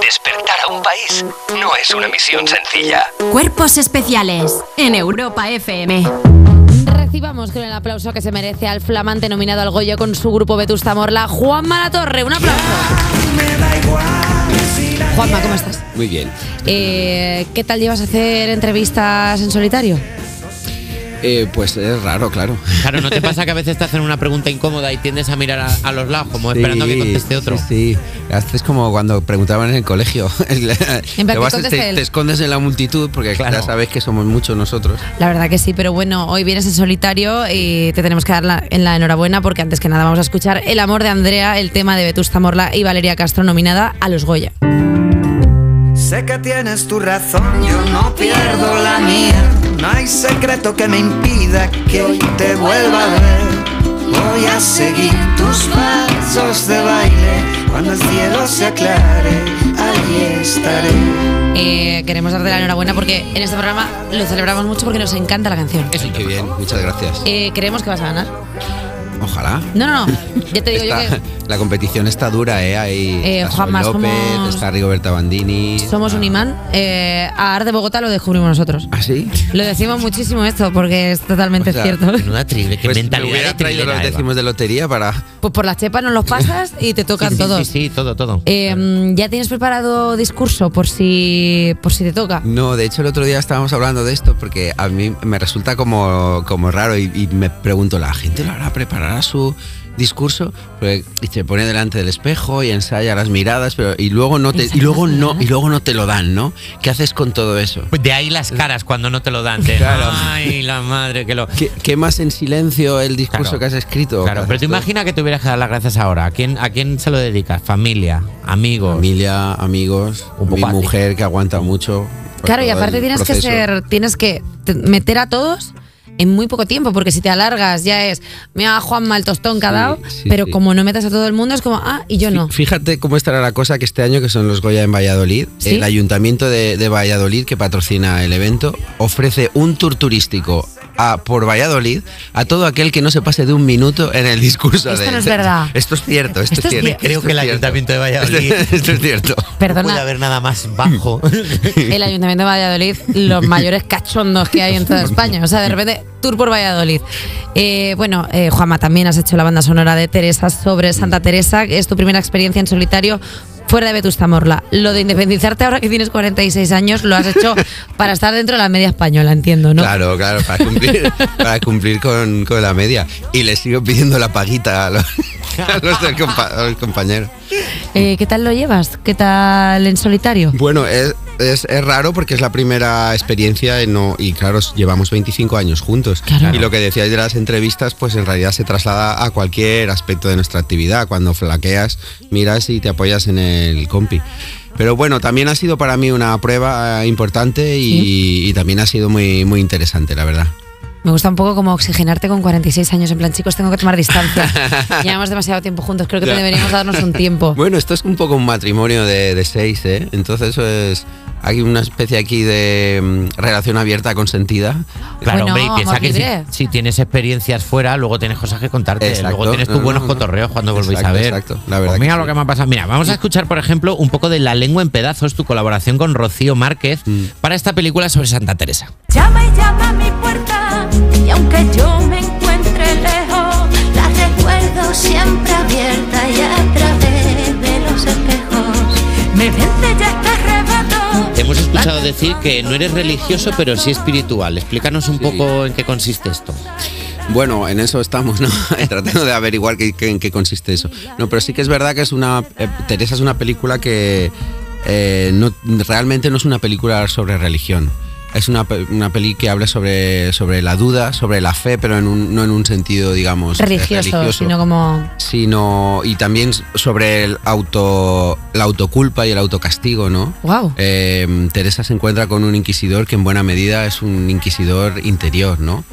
Despertar a un país no es una misión sencilla. Cuerpos especiales en Europa FM. Recibamos con el aplauso que se merece al flamante nominado al Goya con su grupo Vetusta Morla, Juan Malatorre. Un aplauso. Juanma, ¿cómo estás? Muy bien. Eh, ¿Qué tal llevas a hacer entrevistas en solitario? Eh, pues es raro, claro. Claro, ¿no te pasa que a veces te hacen una pregunta incómoda y tiendes a mirar a, a los lados como esperando a que conteste otro? Sí, sí. Es como cuando preguntaban en el colegio. En te, vas- te- te escondes en la multitud porque Claro. ya sabes que somos muchos nosotros. La verdad que sí, pero bueno, hoy vienes en solitario y te tenemos que dar la, en la enhorabuena porque antes que nada vamos a escuchar El amor de Andrea, el tema de Vetusta Morla y Valeria Castro nominada a los Goya. Sé que tienes tu razón, yo no pierdo la mía. No hay secreto que me impida que hoy te vuelva a ver. Voy a seguir tus pasos de baile. Cuando el cielo se aclare, allí estaré. Eh, queremos darte la enhorabuena porque en este programa lo celebramos mucho porque nos encanta la canción. Eso, qué bien, muchas gracias. Eh, creemos que vas a ganar. Ojalá. No, no, no. Ya te digo yo que la competición está dura, ¿eh? Ahí Eh, Sol López, somos- está Rigoberta Bandini. somos un imán. Eh, a Ar de Bogotá lo descubrimos nosotros. ¿Ah, sí? Lo decimos muchísimo esto porque es totalmente O sea, cierto. Triple, qué Pues me mentalidad hubiera de traído los Eva. décimos de lotería para... Pues por las chepas nos los pasas y te tocan Sí, sí, todos. Sí, sí, todo, todo. Eh, ¿Ya tienes preparado discurso por si, por si te toca? No, de hecho el otro día estábamos hablando de esto porque a mí me resulta como, como raro y, y me pregunto, ¿la gente lo hará? ¿Preparará su discurso? Porque y se pone delante del espejo y ensaya las miradas, pero y luego no te y luego no y luego no te lo dan, ¿no? ¿Qué haces con todo eso? Pues de ahí las caras cuando no te lo dan. de, Claro. Ay, la madre que lo. ¿Qué, quemas en silencio el discurso Claro. que has escrito? Claro, pero te imaginas que tuvieras que dar las gracias ahora. ¿A quién, ¿A quién se lo dedicas? Familia, amigos. Familia, amigos, Un poco mi mujer que aguanta mucho. Claro, y aparte tienes que proceso. ser, tienes que te- meter a todos en muy poco tiempo, porque si te alargas ya es, mira Juanma el tostón que ha Sí, dado, sí, pero sí. como no metas a todo el mundo es como, ah, y yo no. Fí- Fíjate cómo estará la cosa que este año, que son los Goya en Valladolid, ¿Sí? el Ayuntamiento de, de Valladolid, que patrocina el evento, ofrece un tour turístico a, por Valladolid a todo aquel que no se pase de un minuto en el discurso. Esto de- no es verdad. Esto es cierto, esto, Esto es cierto. cier- Creo esto que el cierto. Ayuntamiento de Valladolid- Esto, esto es cierto. No puede Perdona, haber nada más bajo. el Ayuntamiento de Valladolid, los mayores cachondos que hay en toda España. O sea, de repente, tour por Valladolid. Eh, bueno, eh, Juanma, también has hecho la banda sonora de Teresa sobre Santa Teresa, es tu primera experiencia en solitario. Fuera de Vetusta Morla. Lo de independizarte ahora que tienes 46 años lo has hecho para estar dentro de la media española, entiendo, ¿no? Claro, claro, para cumplir, para cumplir con, con la media. Y le sigo pidiendo la paguita a los, a los del compa- a los compañeros. Eh, ¿Qué tal lo llevas? ¿Qué tal en solitario? Bueno, es, es, es raro porque es la primera experiencia y, no, y claro, llevamos 25 años juntos. Claro. Y lo que decíais de las entrevistas, pues en realidad se traslada a cualquier aspecto de nuestra actividad. Cuando flaqueas, miras y te apoyas en el compi. Pero bueno, también ha sido para mí una prueba eh, importante y, y también ha sido muy, muy interesante, la verdad. Me gusta un poco como oxigenarte con 46 años. En plan, chicos, tengo que tomar distancia. Llevamos demasiado tiempo juntos. Creo que Ya. deberíamos darnos un tiempo. Bueno, esto es un poco un matrimonio de, de seis, ¿eh? Entonces es, hay una especie aquí de mm, relación abierta consentida. Claro, Bueno, hombre, y piensa amor que si, libre. si tienes experiencias fuera, luego tienes cosas que contarte. Exacto. Luego tienes tus No, no, buenos no. cotorreos cuando volvéis Exacto, a ver. exacto. La verdad Pues mira que lo sí. que me ha pasado. Mira, vamos a escuchar, por ejemplo, un poco de La lengua en pedazos, tu colaboración con Rocío Márquez Mm. para esta película sobre Santa Teresa. Llama y llama a mi puerta y aunque yo me encuentre lejos, la recuerdo siempre abierta y a través de los espejos. Me vence ya este arrebato. Te hemos escuchado decir que no eres religioso, pero sí espiritual. Explícanos un Sí. poco en qué consiste esto. Bueno, en eso estamos, ¿no? Tratando de averiguar qué, qué- en qué consiste eso. No, pero sí que es verdad que es una. eh, Teresa es una película que eh, no, realmente no es una película sobre religión. Es una, una peli que habla sobre, sobre la duda, sobre la fe, pero en un- no en un sentido, digamos, eh, Religioso, sino como. sino y también sobre el auto la autoculpa y el autocastigo, ¿no? Wow. Eh, Teresa se encuentra con un inquisidor que en buena medida es un inquisidor interior, ¿no?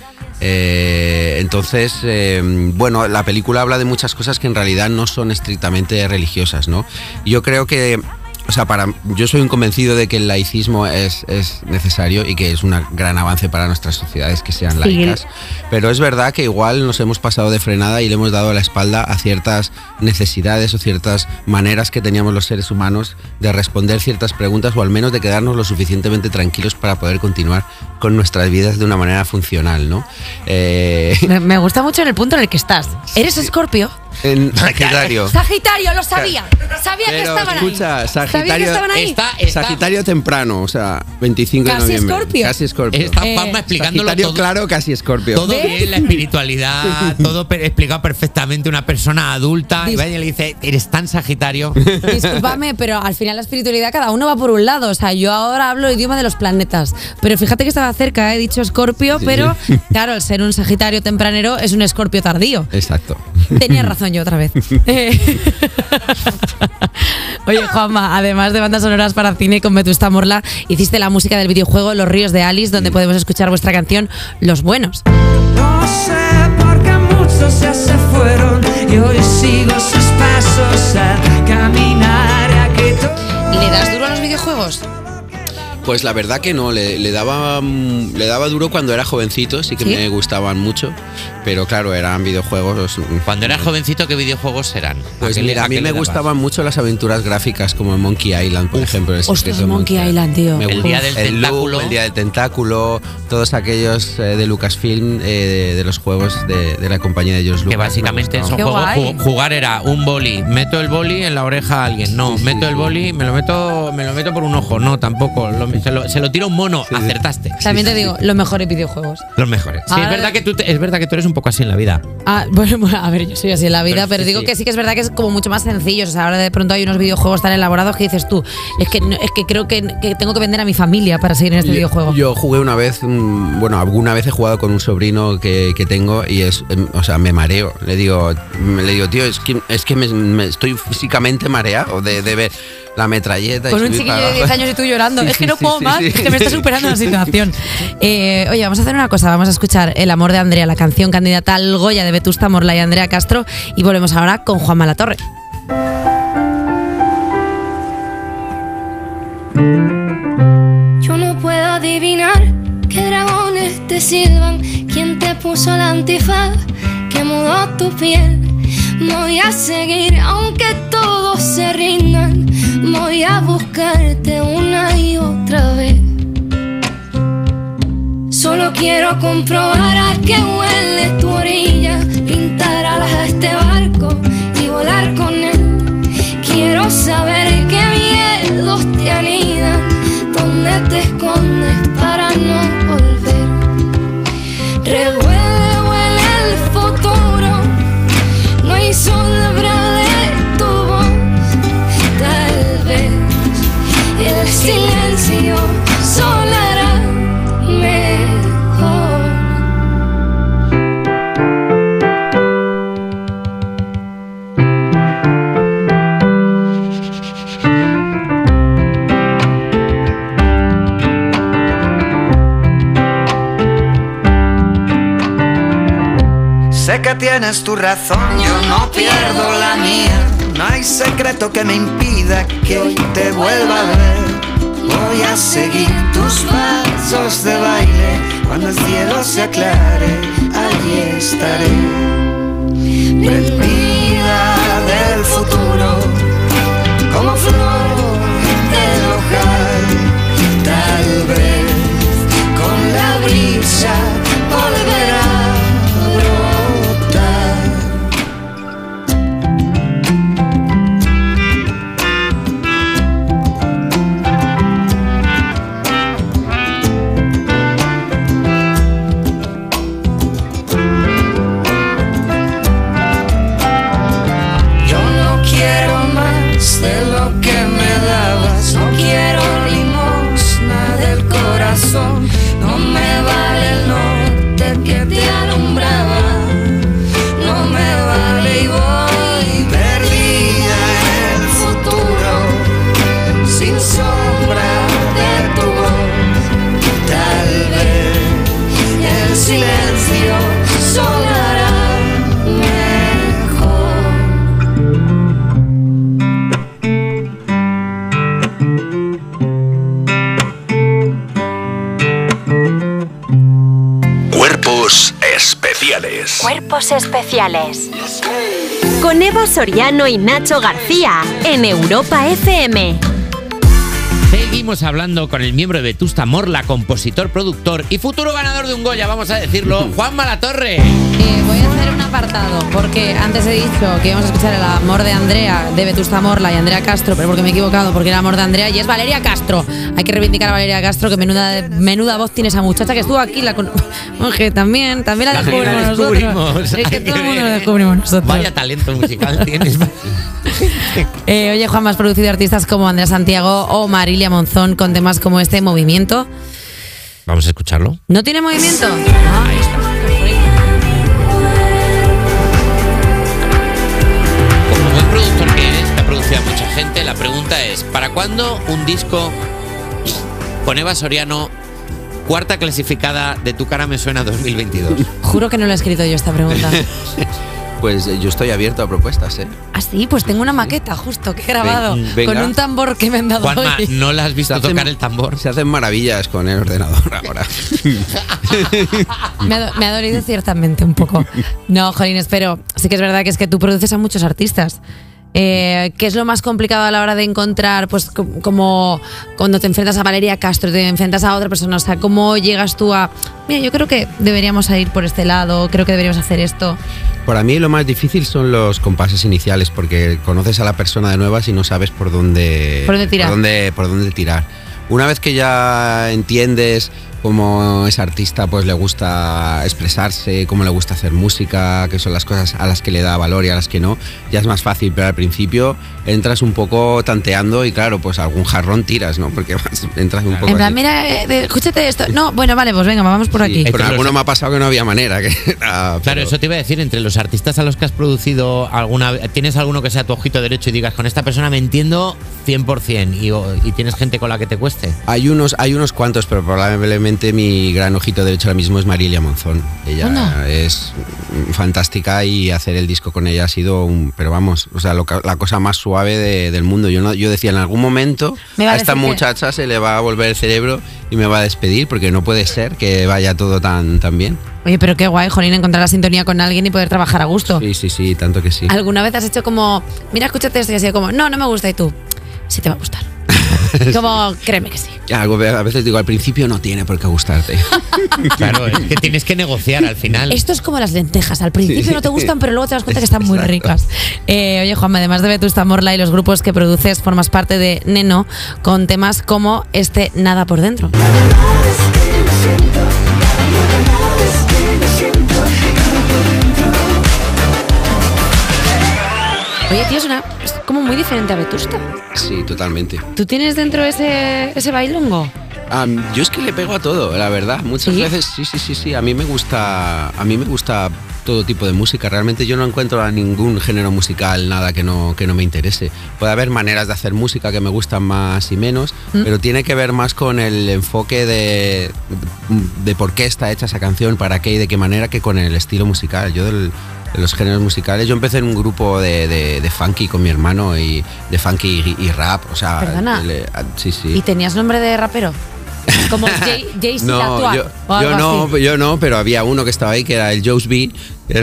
Eh, entonces, eh, bueno, la película habla de muchas cosas que en realidad no son estrictamente religiosas, ¿no? Yo creo que o sea, para, yo soy un convencido de que el laicismo es, es necesario y que es un gran avance para nuestras sociedades que sean Sí. laicas. Pero es verdad que igual nos hemos pasado de frenada y le hemos dado la espalda a ciertas necesidades o ciertas maneras que teníamos los seres humanos de responder ciertas preguntas o al menos de quedarnos lo suficientemente tranquilos para poder continuar con nuestras vidas de una manera funcional, ¿no? Eh, Me, gusta mucho en el punto en el que estás. ¿Eres escorpio? en Sagitario. Sagitario, lo sabía. Sabía que Pero estaban escucha, ahí. Sagitario, estaban ahí. Está, está, Sagitario temprano, o sea, 25 de Casi noviembre. Escorpio. Casi Escorpio. está Eh, Juanma explicándolo Sagitario todo. claro, casi Escorpio. Todo ¿Ves? bien, la espiritualidad, todo per- explicado perfectamente. Una persona adulta y Dis- vaya y le dice, eres tan sagitario. Discúlpame, pero al final la espiritualidad cada uno va por un lado. O sea, yo ahora hablo el idioma de los planetas. Pero fíjate que estaba cerca, he dicho escorpio, pero claro, al ser un sagitario tempranero es un escorpio tardío. Exacto. Tenía razón yo otra vez. Eh, Oye, Juanma, además de bandas sonoras para cine con Vetusta Morla, hiciste la música del videojuego Los Ríos de Alice, donde podemos escuchar vuestra canción Los Buenos. No sé por qué muchos ya se fueron y hoy sigo sus pasos al caminar. ¿Le das duro a los videojuegos? Pues la verdad que no, le, le daba mm, le daba duro cuando era jovencito, sí que ¿Sí? me gustaban mucho, pero claro, eran videojuegos. Cuando eras jovencito, ¿qué videojuegos eran? Pues qué le- mira, a mí me gustaban mucho las aventuras gráficas como Monkey Island, por ejemplo. De Monkey Island, tío. Me El día del El Loop, tentáculo. el día del tentáculo, todos aquellos eh, de Lucasfilm, eh, de, de los juegos de, de la compañía de George Que Lucas. básicamente juegos. guay. ju- Jugar era un boli, meto el boli en la oreja a alguien. No, Sí, sí, meto el sí. boli, me lo meto, me lo meto por un ojo. No, tampoco. Lo- se, lo, se lo tira un mono, sí. acertaste. También te digo, los mejores videojuegos. Los mejores. Sí, Ahora- es verdad que tú te- es verdad que tú eres un poco así en la vida. Ah, bueno, bueno, a ver, yo soy así en la vida, Pero pero, sí, digo sí. que sí que es verdad que es como mucho más sencillo. O sea, ahora de pronto hay unos videojuegos tan elaborados que dices tú, es que, es que creo que, que tengo que vender a mi familia para seguir en este Yo- videojuego. Yo jugué una vez, bueno, alguna vez he jugado con un sobrino que, que tengo y es, em, o sea, me mareo. Le digo, le digo, tío, es que, es que me, me estoy físicamente mareado de, de ver la metralleta. y Con un subir chiquillo para de 10 abajo. años y tú llorando. Sí, es que sí, no puedo sí, más, sí. que me está superando la situación. Eh, oye, vamos a hacer una cosa. Vamos a escuchar El amor de Andrea, la canción candidata al Goya de Vetusta Morla y Andrea Castro. Y volvemos ahora con Juan Malatorre. Yo no puedo adivinar qué dragones te silban, quién te puso la antifaz, que mudó tu piel. Voy a seguir aunque todos se rindan, voy a buscarte una y otra vez. Solo quiero comprobar a qué huele tu orilla, pintar alas a este barco y volar con él. Quiero saber qué miedos te anidan, dónde te escondes tienes tu razón, yo no pierdo la mía. No hay secreto que me impida que hoy te vuelva a ver. Voy a seguir tus pasos de baile. Cuando el cielo se aclare, allí estaré. Especiales. Cuerpos especiales. Con Eva Soriano y Nacho García en Europa FM. Seguimos hablando con el miembro de Vetusta Morla, compositor, productor y futuro ganador de un Goya, vamos a decirlo, Juan Malatorre. Eh, voy a hacer un apartado porque antes he dicho que íbamos a escuchar el amor de Andrea, de Vetusta Morla y Andrea Castro, pero porque me he equivocado, porque era amor de Andrea y es Valeria Castro. Hay que reivindicar a Valeria Castro, que menuda, menuda voz tiene esa muchacha que estuvo aquí. La con... También, también la descubrimos la nosotros. Es que Ay, todo el mundo bien. descubrimos nosotros. Vaya talento musical tienes. Eh, oye, Juan, has producido artistas como Andrea Santiago o Marilia Monzón con temas como este movimiento. Vamos a escucharlo. ¿No tiene movimiento? Como a mucha gente, la pregunta es, ¿para cuándo un disco con Eva Soriano, cuarta clasificada de Tu cara me suena 2022? Juro que no lo he escrito yo esta pregunta. Pues eh, yo estoy abierto a propuestas, ¿eh? Ah, sí, pues tengo una maqueta justo que he grabado venga. con un tambor que me han dado Juanma, hoy. ¿no la has visto hacen- tocar el tambor? Se hacen maravillas con el ordenador ahora. Me ha, do- me ha dolido ciertamente un poco. No, Jolines, pero sí que es verdad que es que tú produces a muchos artistas. Eh, ¿Qué es lo más complicado a la hora de encontrar, pues co- como cuando te enfrentas a Valeria Castro, te enfrentas a otra persona? O sea, ¿cómo llegas tú a, mira, yo creo que deberíamos ir por este lado, creo que deberíamos hacer esto? Para mí lo más difícil son los compases iniciales porque conoces a la persona de nuevas y no sabes por dónde, Por dónde tirar. Por dónde, por dónde tirar. Una vez que ya entiendes cómo ese artista pues le gusta expresarse, cómo le gusta hacer música, qué son las cosas a las que le da valor y a las que no, ya es más fácil, pero al principio entras un poco tanteando y claro, pues algún jarrón tiras, ¿no? Porque vas- entras un poco En plan, así. mira, eh, escúchate esto. No, bueno, vale, pues venga, vamos por Sí, aquí. pero alguno los- me ha pasado que no había manera. Que Claro, pero- eso te iba a decir, entre los artistas a los que has producido alguna ¿tienes alguno que sea tu ojito derecho y digas, con esta persona me entiendo 100% y, y tienes gente con la que te cueste? Hay unos, hay unos cuantos, pero probablemente mi gran ojito derecho ahora mismo es Marilia Monzón. Ella Anda. es fantástica y hacer el disco con ella ha sido un, pero vamos, o sea, lo la cosa más suave de- del mundo. Yo no, yo decía en algún momento a a esta decir que- muchacha se le va a volver el cerebro y me va a despedir porque no puede ser que vaya todo tan, tan bien. Oye, pero qué guay, Jolín, encontrar la sintonía con alguien y poder trabajar a gusto. Sí, sí, sí, tanto que sí. ¿Alguna vez has hecho como, mira, escúchate esto y así como, no, no me gusta y tú, sí te va a gustar? como, créeme que sí. Algo, a veces digo, al principio no tiene por qué gustarte. Claro, es que tienes que negociar al final. Esto es como las lentejas, al principio Sí. no te gustan, pero luego te das cuenta que están muy Exacto. ricas. Eh, oye, Juanma, además de Vetusta Morla y los grupos que produces, formas parte de Neno con temas como este Nada por Dentro. Muy diferente a Vetusta. Sí, totalmente. ¿Tú tienes dentro ese, ese bailongo? Ah, yo es que le pego a todo, la verdad. Muchas ¿Sí? veces sí, sí, sí, sí. A mí me gusta, a mí me gusta todo tipo de música. Realmente yo no encuentro a ningún género musical nada que no que no me interese. Puede haber maneras de hacer música que me gustan más y menos, ¿Mm? pero tiene que ver más con el enfoque de, de por qué está hecha esa canción, para qué y de qué manera que con el estilo musical. Yo del- de los géneros musicales, yo empecé en un grupo de, de- de funky con mi hermano y de funky y, y rap, o sea, Perdona. le- sí, sí. ¿Y tenías nombre de rapero? Como Jay- Jay-Z No, yo, no, así. yo no, pero había uno que estaba ahí que era el Joe's B.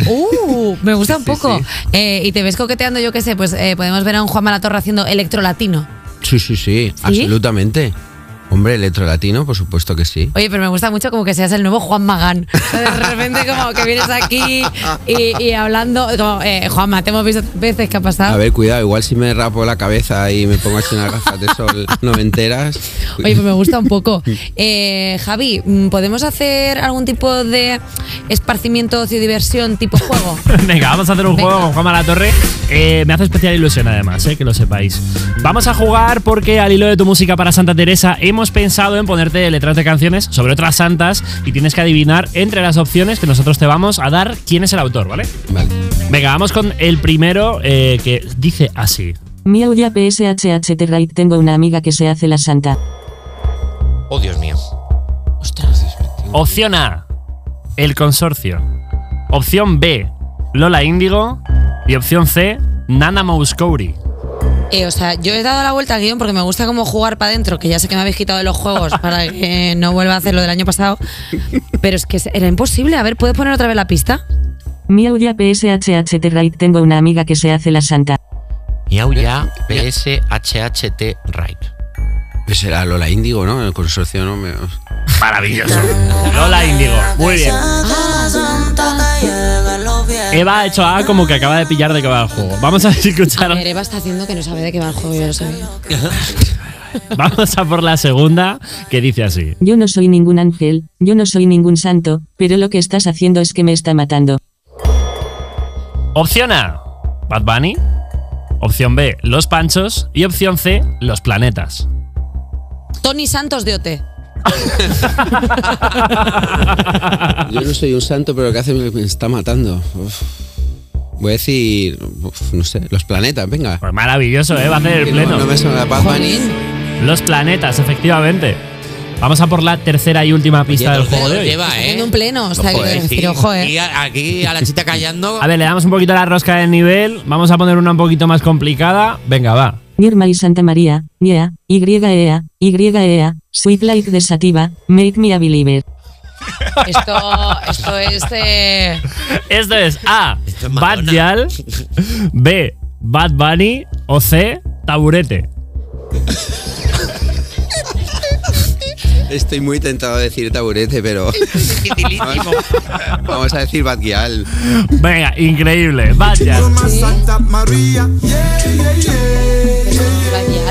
Uh, me gusta un poco. sí. Eh, y te ves coqueteando, yo qué sé, pues eh, podemos ver a un Juan Malatorre haciendo electro latino. Sí, sí, sí, absolutamente. Hombre, electro latino, por supuesto que sí. Oye, pero me gusta mucho como que seas el nuevo Juan Magán. O sea, de repente como que vienes aquí y, y hablando, como, eh, Juanma, te hemos visto veces que ha pasado. A ver, cuidado, igual si me rapo la cabeza y me pongo así unas gafas de sol noventeras. Oye, pues me gusta un poco. Eh, Javi, mm, ¿podemos hacer algún tipo de esparcimiento, ocio y diversión tipo juego? Venga, vamos a hacer un Venga. juego con Juanma La Torre. Eh, me hace especial ilusión además, eh, que lo sepáis. Vamos a jugar porque al hilo de tu música para Santa Teresa hemos pensado en ponerte letras de canciones sobre otras santas y tienes que adivinar entre las opciones que nosotros te vamos a dar quién es el autor, ¿vale? Vale. Venga, vamos con el primero eh, que dice así. Miau ya PSHH Terrait tengo una amiga que se hace la santa. Oh, Dios mío. Opción A, El Consorcio. Opción B, Lola Índigo. Y opción C, Nana Mouskouri. Eh, o sea, yo he dado la vuelta al guion porque me gusta como jugar para adentro, que ya sé que me habéis quitado de los juegos para que no vuelva a hacer lo del año pasado. Pero es que era imposible. A ver, ¿puedes poner otra vez la pista? Miau ya PSHHT right tengo una amiga que se hace la santa. Miau ya, PSHHT Right. Pues será Lola Índigo, ¿no? El consorcio, ¿no? Me- Maravilloso. Lola Índigo. Muy bien. Eva ha hecho A como que acaba de pillar de qué va el juego. Vamos a A escuchar. ver, Eva está haciendo que no sabe de qué va el juego, yo lo sabía. Vamos a por la segunda que dice así. Yo no soy ningún ángel, yo no soy ningún santo, pero lo que estás haciendo es que me está matando. Opción A, Bad Bunny. Opción B, Los Panchos. Y opción C, Los Planetas. Tony Santos de OT. Yo no soy un santo, pero lo que hace me, está matando. Uf. Voy a decir, uf, no sé, los planetas, venga. Pues maravilloso, ¿eh? Va a hacer el pleno. No, no me suena Bad Bunny. Los planetas, efectivamente. Vamos a por la tercera y última pista del juego de hoy. lleva, ¿eh? Haciendo un pleno, o sea, eh, decir, ojo, eh. Y a- aquí a la chita callando. A ver, le damos un poquito la rosca del nivel. Vamos a poner una un poquito más complicada. Venga, va. Nirma y Santa María, yeah, YEA, YEA, Sweet Like the Sativa, Make Me a Believer. Esto, esto es Esto es A. Esto es Bad. Yal. B. Bad Bunny. O C. Taburete. Estoy muy tentado de decir taburete, pero vamos a decir Bad Gyal. Venga, increíble. Bad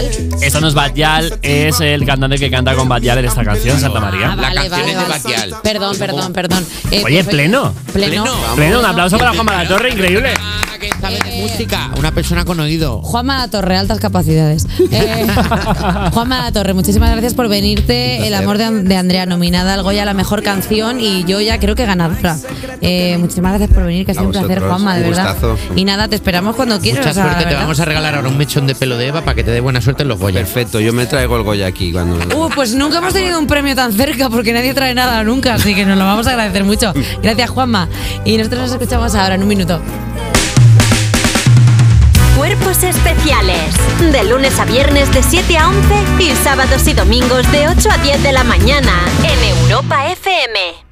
Yal. Badial. Esto no es Bad Yal, es el cantante que canta con Bad Yal en esta canción, Santa Ah, María. La canción vale, es de. Batial. Perdón, perdón, perdón. Eh, Oye, perfecto. pleno. Pleno. Pleno. Pleno, un aplauso para Juanma La Torre, increíble. Ah, que sabe de música. Una persona con oído. Juanma La Torre, altas capacidades. Eh, Juanma La Torre, muchísimas gracias por venirte. El amor de, de Andrea, nominada al Goya, la mejor canción y yo ya creo que ganadora. Eh, muchísimas gracias por venir, que ha sido un placer, Juanma, de un verdad. gustazo. Y nada, te esperamos cuando quieras. Mucha suerte. de Te vamos a regalar ahora un mechón de pelo de Eva para que te dé buena suerte en los Goya. Perfecto, yo me traigo el Goya aquí cuando. Uh, pues nunca hemos tenido un premio tan cerca porque nadie trae nada nunca, así que nos lo vamos a agradecer mucho. Gracias, Juanma. Y nosotros nos escuchamos ahora en un minuto. Cuerpos especiales. De lunes a viernes de 7 a 11 y sábados y domingos de 8 a 10 de la mañana en Europa FM.